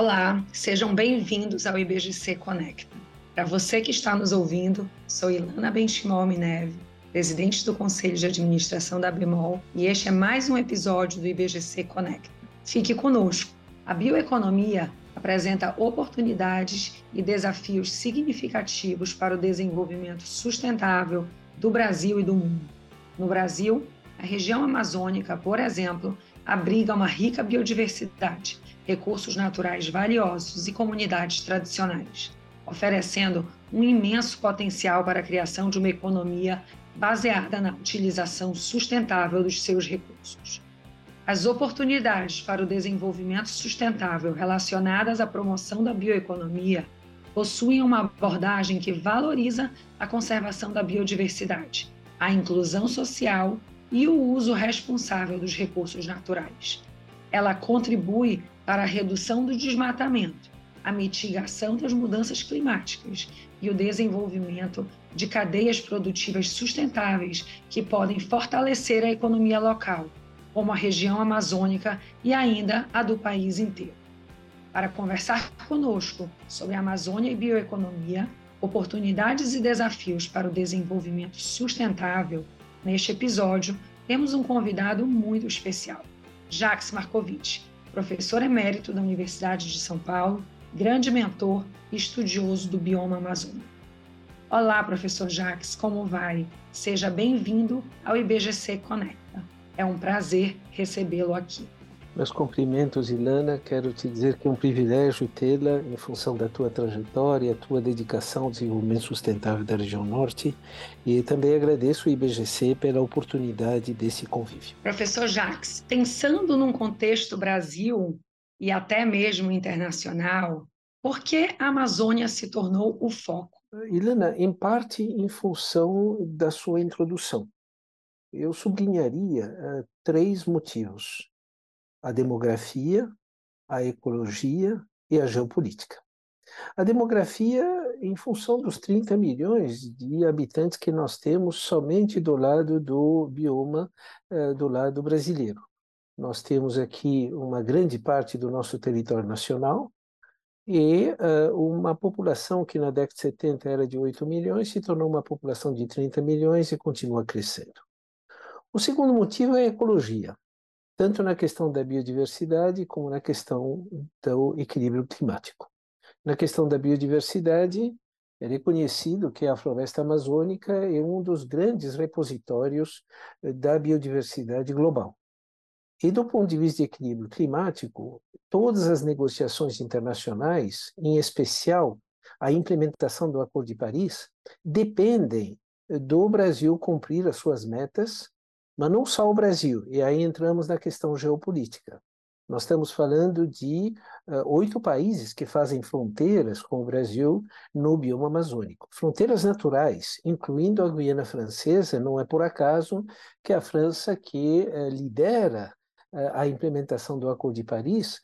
Olá, sejam bem-vindos ao IBGC Conecta. Para você que está nos ouvindo, sou Ilana Benchimol Neve, presidente do Conselho de Administração da Bemol, e este é mais um episódio do IBGC Conecta. Fique conosco. A bioeconomia apresenta oportunidades e desafios significativos para o desenvolvimento sustentável do Brasil e do mundo. No Brasil, a região amazônica, por exemplo, abriga uma rica biodiversidade, recursos naturais valiosos e comunidades tradicionais, oferecendo um imenso potencial para a criação de uma economia baseada na utilização sustentável dos seus recursos. As oportunidades para o desenvolvimento sustentável relacionadas à promoção da bioeconomia possuem uma abordagem que valoriza a conservação da biodiversidade, a inclusão social e o uso responsável dos recursos naturais. Ela contribui para a redução do desmatamento, a mitigação das mudanças climáticas e o desenvolvimento de cadeias produtivas sustentáveis que podem fortalecer a economia local, como a região amazônica e ainda a do país inteiro. Para conversar conosco sobre Amazônia e bioeconomia, oportunidades e desafios para o desenvolvimento sustentável, Neste episódio, temos um convidado muito especial, Jacques Markovitch, professor emérito da Universidade de São Paulo, grande mentor e estudioso do bioma amazônico. Olá, professor Jacques, como vai? Seja bem-vindo ao IBGC Conecta. É um prazer recebê-lo aqui. Meus cumprimentos, Ilana. Quero te dizer que é um privilégio tê-la em função da tua trajetória, tua dedicação ao desenvolvimento sustentável da região norte. E também agradeço o IBGC pela oportunidade desse convívio. Professor Jacques, pensando num contexto Brasil e até mesmo internacional, por que a Amazônia se tornou o foco? Ilana, em parte em função da sua introdução. Eu sublinharia uh, três motivos a demografia, a ecologia e a geopolítica. A demografia, em função dos 30 milhões de habitantes que nós temos somente do lado do bioma, eh, do lado brasileiro. Nós temos aqui uma grande parte do nosso território nacional e uh, uma população que na década de 70 era de 8 milhões se tornou uma população de 30 milhões e continua crescendo. O segundo motivo é a ecologia tanto na questão da biodiversidade como na questão do equilíbrio climático. Na questão da biodiversidade, é reconhecido que a floresta amazônica é um dos grandes repositórios eh, da biodiversidade global. E do ponto de vista de equilíbrio climático, todas as negociações internacionais, em especial a implementação do Acordo de Paris, dependem do Brasil cumprir as suas metas mas não só o Brasil, e aí entramos na questão geopolítica. Nós estamos falando de uh, oito países que fazem fronteiras com o Brasil no bioma amazônico. Fronteiras naturais, incluindo a Guiana Francesa, não é por acaso que a França, que uh, lidera uh, a implementação do Acordo de Paris,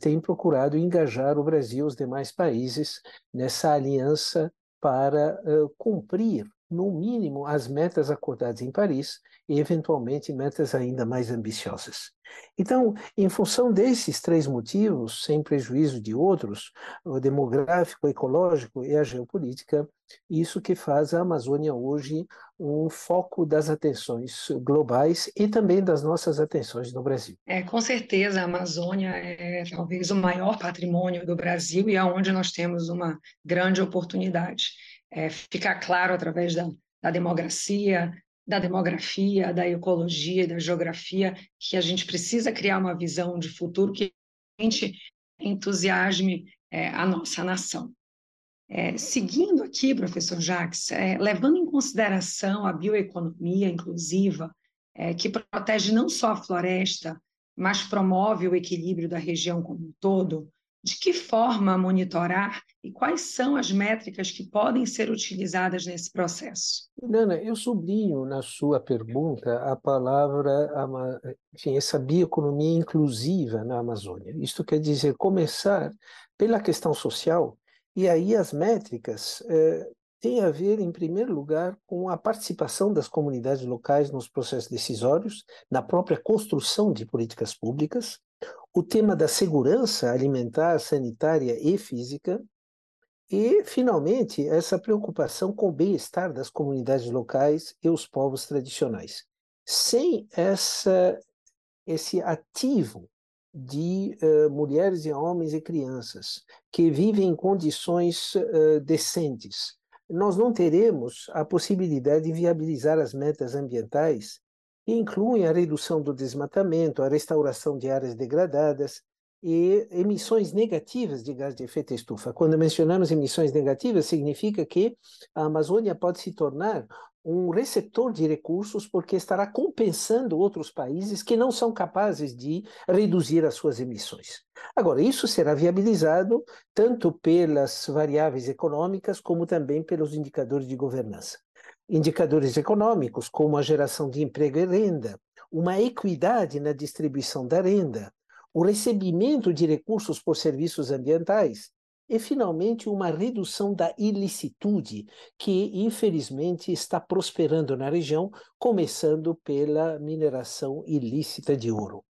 tem procurado engajar o Brasil e os demais países nessa aliança para cumprir no mínimo, as metas acordadas em Paris e, eventualmente, metas ainda mais ambiciosas. Então, em função desses três motivos, sem prejuízo de outros, o demográfico, o ecológico e a geopolítica, isso que faz a Amazônia hoje um foco das atenções globais e também das nossas atenções no Brasil. É, com certeza, a Amazônia é talvez o maior patrimônio do Brasil e é onde nós temos uma grande oportunidade é, ficar claro através da, da democracia, da demografia, da ecologia e da geografia, que a gente precisa criar uma visão de futuro que entusiasme é, a nossa nação. É, seguindo aqui, professor Jacques, é, levando em consideração a bioeconomia inclusiva, é, que protege não só a floresta, mas promove o equilíbrio da região como um todo, de que forma monitorar e quais são as métricas que podem ser utilizadas nesse processo? Nana, eu sublinho na sua pergunta a palavra, enfim, essa bioeconomia inclusiva na Amazônia. Isto quer dizer começar pela questão social, e aí as métricas eh, têm a ver, em primeiro lugar, com a participação das comunidades locais nos processos decisórios, na própria construção de políticas públicas, o tema da segurança alimentar, sanitária e física, e, finalmente, essa preocupação com o bem-estar das comunidades locais e os povos tradicionais. Sem essa, esse ativo de uh, mulheres e homens e crianças que vivem em condições uh, decentes, nós não teremos a possibilidade de viabilizar as metas ambientais que incluem a redução do desmatamento, a restauração de áreas degradadas, e emissões negativas de gás de efeito estufa. Quando mencionamos emissões negativas, significa que a Amazônia pode se tornar um receptor de recursos porque estará compensando outros países que não são capazes de reduzir as suas emissões. Agora, isso será viabilizado tanto pelas variáveis econômicas como também pelos indicadores de governança. Indicadores econômicos, como a geração de emprego e renda, uma equidade na distribuição da renda, o recebimento de recursos por serviços ambientais e, finalmente, uma redução da ilicitude, que, infelizmente, está prosperando na região, começando pela mineração ilícita de ouro.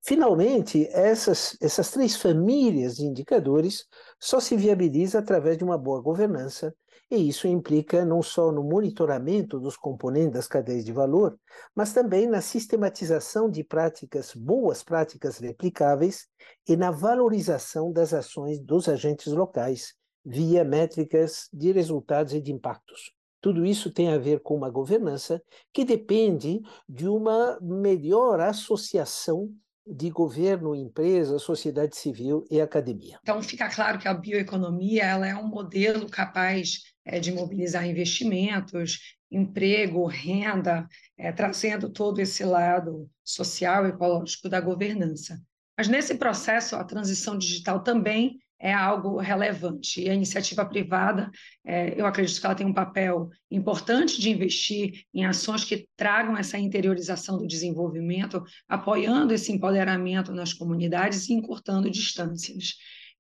Finalmente, essas, essas três famílias de indicadores só se viabiliza através de uma boa governança e isso implica não só no monitoramento dos componentes das cadeias de valor, mas também na sistematização de práticas, boas práticas replicáveis e na valorização das ações dos agentes locais via métricas de resultados e de impactos. Tudo isso tem a ver com uma governança que depende de uma melhor associação de governo, empresa, sociedade civil e academia. Então fica claro que a bioeconomia ela é um modelo capaz é, de mobilizar investimentos, emprego, renda, é, trazendo todo esse lado social e ecológico da governança. Mas nesse processo, a transição digital também é algo relevante. E a iniciativa privada, é, eu acredito que ela tem um papel importante de investir em ações que tragam essa interiorização do desenvolvimento, apoiando esse empoderamento nas comunidades e encurtando distâncias.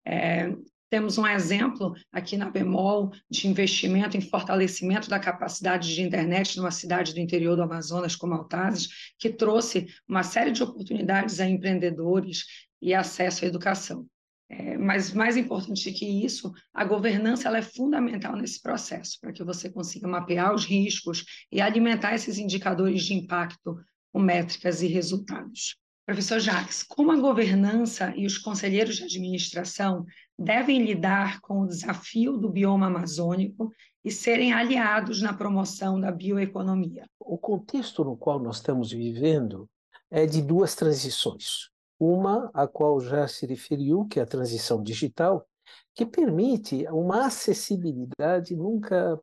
É, temos um exemplo aqui na Bemol de investimento em fortalecimento da capacidade de internet numa cidade do interior do Amazonas como Altazes, que trouxe uma série de oportunidades a empreendedores e acesso à educação. É, mas mais importante que isso, a governança ela é fundamental nesse processo, para que você consiga mapear os riscos e alimentar esses indicadores de impacto com métricas e resultados. Professor Jacques, como a governança e os conselheiros de administração devem lidar com o desafio do bioma amazônico e serem aliados na promoção da bioeconomia? O contexto no qual nós estamos vivendo é de duas transições. Uma, a qual já se referiu, que é a transição digital, que permite uma acessibilidade nunca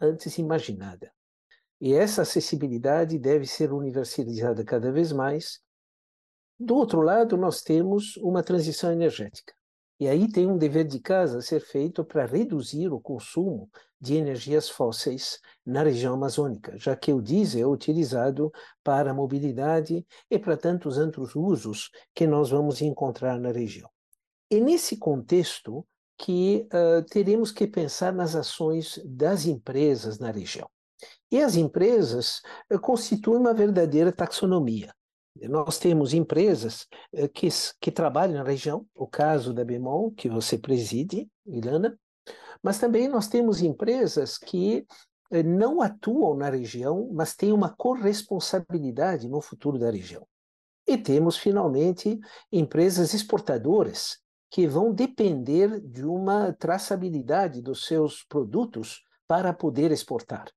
antes imaginada. E essa acessibilidade deve ser universalizada cada vez mais. Do outro lado, nós temos uma transição energética. E aí tem um dever de casa a ser feito para reduzir o consumo de energias fósseis na região amazônica, já que o diesel é utilizado para a mobilidade e para tantos outros usos que nós vamos encontrar na região. É nesse contexto que uh, teremos que pensar nas ações das empresas na região. E as empresas constituem uma verdadeira taxonomia. Nós temos empresas uh, que, que trabalham na região, o caso da Bemol, que você preside, Ilana, mas também nós temos empresas que eh, não atuam na região, mas têm uma corresponsabilidade no futuro da região. E temos, finalmente, empresas exportadoras que vão depender de uma traçabilidade dos seus produtos para poder exportar.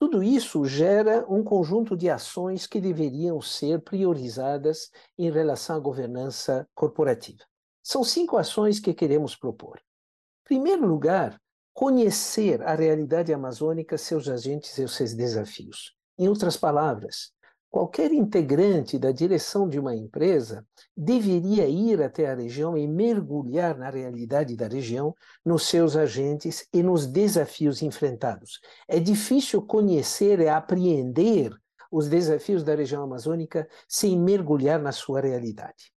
Tudo isso gera um conjunto de ações que deveriam ser priorizadas em relação à governança corporativa. São cinco ações que queremos propor. Em primeiro lugar, conhecer a realidade amazônica, seus agentes e seus desafios. Em outras palavras, qualquer integrante da direção de uma empresa deveria ir até a região e mergulhar na realidade da região, nos seus agentes e nos desafios enfrentados. É difícil conhecer e apreender os desafios da região amazônica sem mergulhar na sua realidade.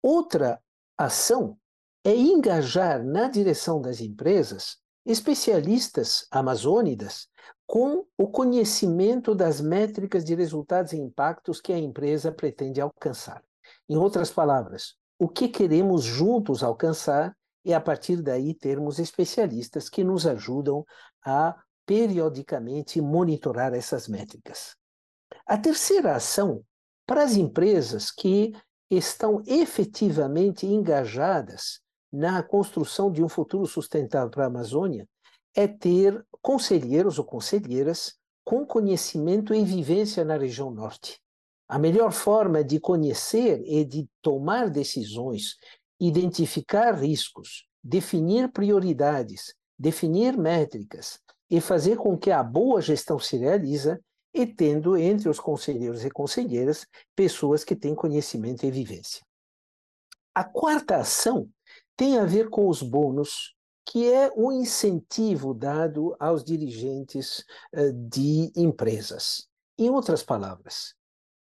Outra ação é engajar na direção das empresas especialistas amazônidas com o conhecimento das métricas de resultados e impactos que a empresa pretende alcançar. Em outras palavras, o que queremos juntos alcançar e a partir daí termos especialistas que nos ajudam a periodicamente monitorar essas métricas. A terceira ação, para as empresas que estão efetivamente engajadas na construção de um futuro sustentável para a Amazônia, é ter conselheiros ou conselheiras com conhecimento e vivência na região norte. A melhor forma de conhecer e de tomar decisões, identificar riscos, definir prioridades, definir métricas e fazer com que a boa gestão se realize e tendo entre os conselheiros e conselheiras pessoas que têm conhecimento e vivência. A quarta ação tem a ver com os bônus que é um incentivo dado aos dirigentes eh, de empresas. Em outras palavras,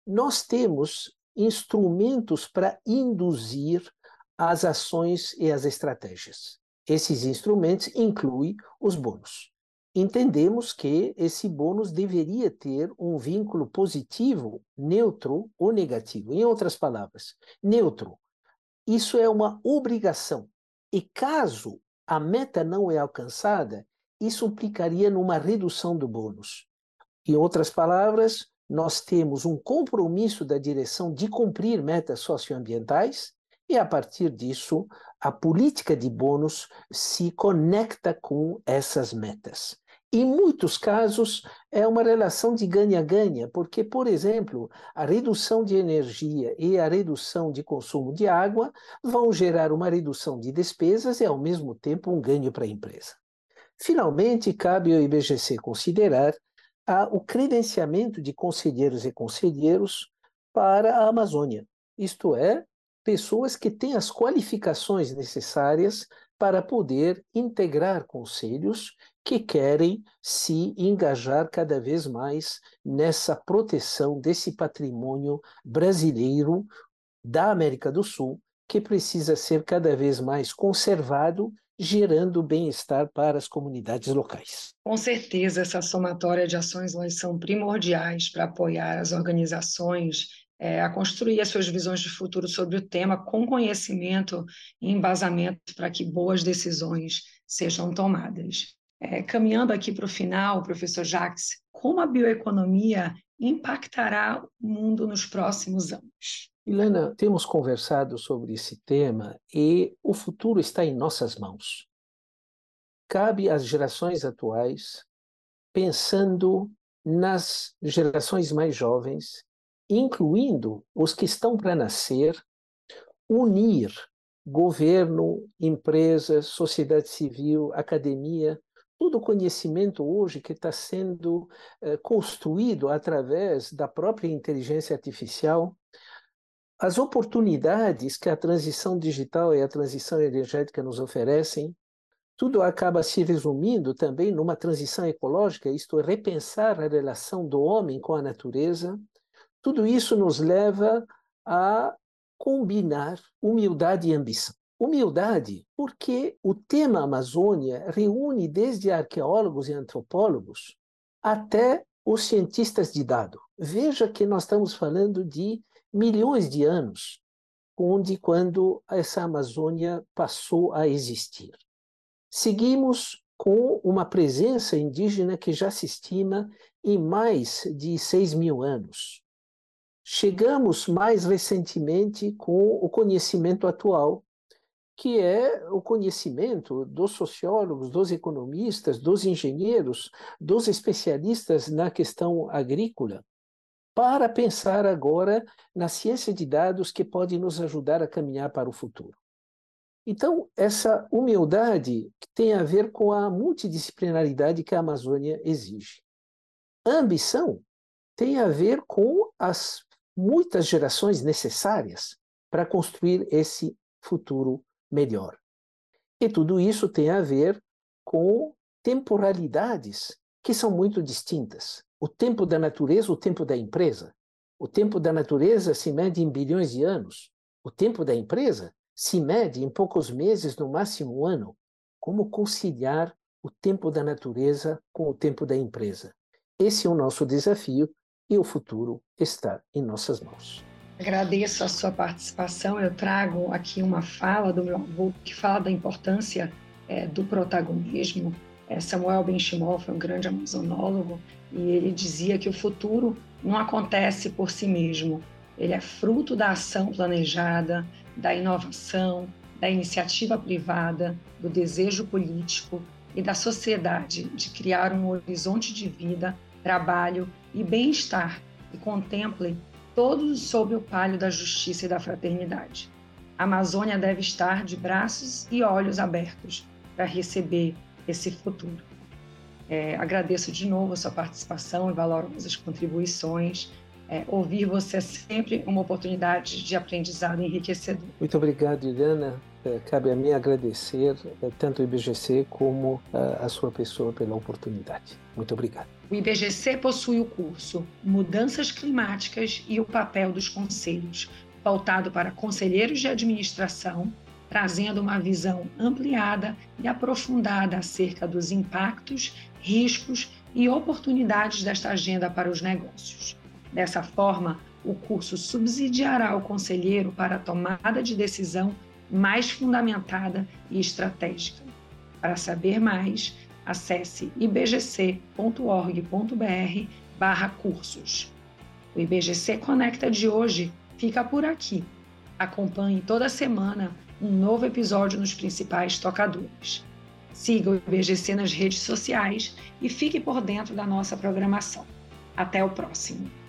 nós temos instrumentos para induzir as ações e as estratégias. Esses instrumentos incluem os bônus. Entendemos que esse bônus deveria ter um vínculo positivo, neutro ou negativo. Em outras palavras, neutro. Isso é uma obrigação. E caso a meta não é alcançada, isso implicaria numa redução do bônus. Em outras palavras, nós temos um compromisso da direção de cumprir metas socioambientais e, a partir disso, a política de bônus se conecta com essas metas. Em muitos casos, é uma relação de ganha-ganha, porque, por exemplo, a redução de energia e a redução de consumo de água vão gerar uma redução de despesas e, ao mesmo tempo, um ganho para a empresa. Finalmente, cabe ao IBGC considerar a, o credenciamento de conselheiros e conselheiros para a Amazônia, isto é, pessoas que têm as qualificações necessárias para poder integrar conselhos que querem se engajar cada vez mais nessa proteção desse patrimônio brasileiro da América do Sul, que precisa ser cada vez mais conservado, gerando bem-estar para as comunidades locais. Com certeza, essa somatória de ações são primordiais para apoiar as organizações é, a construir as suas visões de futuro sobre o tema com conhecimento e embasamento para que boas decisões sejam tomadas. É, caminhando aqui para o final, professor Jacques, como a bioeconomia impactará o mundo nos próximos anos? Ilana, temos conversado sobre esse tema e o futuro está em nossas mãos. Cabe às gerações atuais, pensando nas gerações mais jovens, incluindo os que estão para nascer, unir governo, empresas, sociedade civil, academia, todo o conhecimento hoje que está sendo eh, construído através da própria inteligência artificial, as oportunidades que a transição digital e a transição energética nos oferecem, tudo acaba se resumindo também numa transição ecológica, isto é, repensar a relação do homem com a natureza. Tudo isso nos leva a combinar humildade e ambição. Humildade, porque o tema Amazônia reúne desde arqueólogos e antropólogos até os cientistas de dado. Veja que nós estamos falando de milhões de anos, onde quando essa Amazônia passou a existir. Seguimos com uma presença indígena que já se estima em mais de 6 mil anos. Chegamos mais recentemente com o conhecimento atual, que é o conhecimento dos sociólogos, dos economistas, dos engenheiros, dos especialistas na questão agrícola, para pensar agora na ciência de dados que pode nos ajudar a caminhar para o futuro. Então, essa humildade tem a ver com a multidisciplinaridade que a Amazônia exige. A ambição tem a ver com as muitas gerações necessárias para construir esse futuro melhor. E tudo isso tem a ver com temporalidades que são muito distintas. O tempo da natureza, o tempo da empresa. O tempo da natureza se mede em bilhões de anos. O tempo da empresa se mede em poucos meses, no máximo um ano. Como conciliar o tempo da natureza com o tempo da empresa? Esse é o nosso desafio e o futuro está em nossas mãos. Agradeço a sua participação. Eu trago aqui uma fala do meu avô que fala da importância é, do protagonismo. É, Samuel Benchimol foi um grande amazonólogo e ele dizia que o futuro não acontece por si mesmo. Ele é fruto da ação planejada, da inovação, da iniciativa privada, do desejo político e da sociedade de criar um horizonte de vida, trabalho e bem-estar que contemple todos sob o palio da justiça e da fraternidade. A Amazônia deve estar de braços e olhos abertos para receber esse futuro. É, agradeço de novo a sua participação e valorosas contribuições. É, ouvir você é sempre uma oportunidade de aprendizado enriquecedor. Muito obrigado, Iliana. É, cabe a mim agradecer é, tanto o IBGC como a sua pessoa pela oportunidade. Muito obrigado. O IBGC possui o curso Mudanças Climáticas e o Papel dos Conselhos, pautado para conselheiros de administração, trazendo uma visão ampliada e aprofundada acerca dos impactos, riscos e oportunidades desta agenda para os negócios. Dessa forma, o curso subsidiará o conselheiro para a tomada de decisão mais fundamentada e estratégica. Para saber mais, acesse ibgc.org.br barra cursos. O IBGC Conecta de hoje fica por aqui. Acompanhe toda semana um novo episódio nos principais tocadores. Siga o IBGC nas redes sociais e fique por dentro da nossa programação. Até o próximo!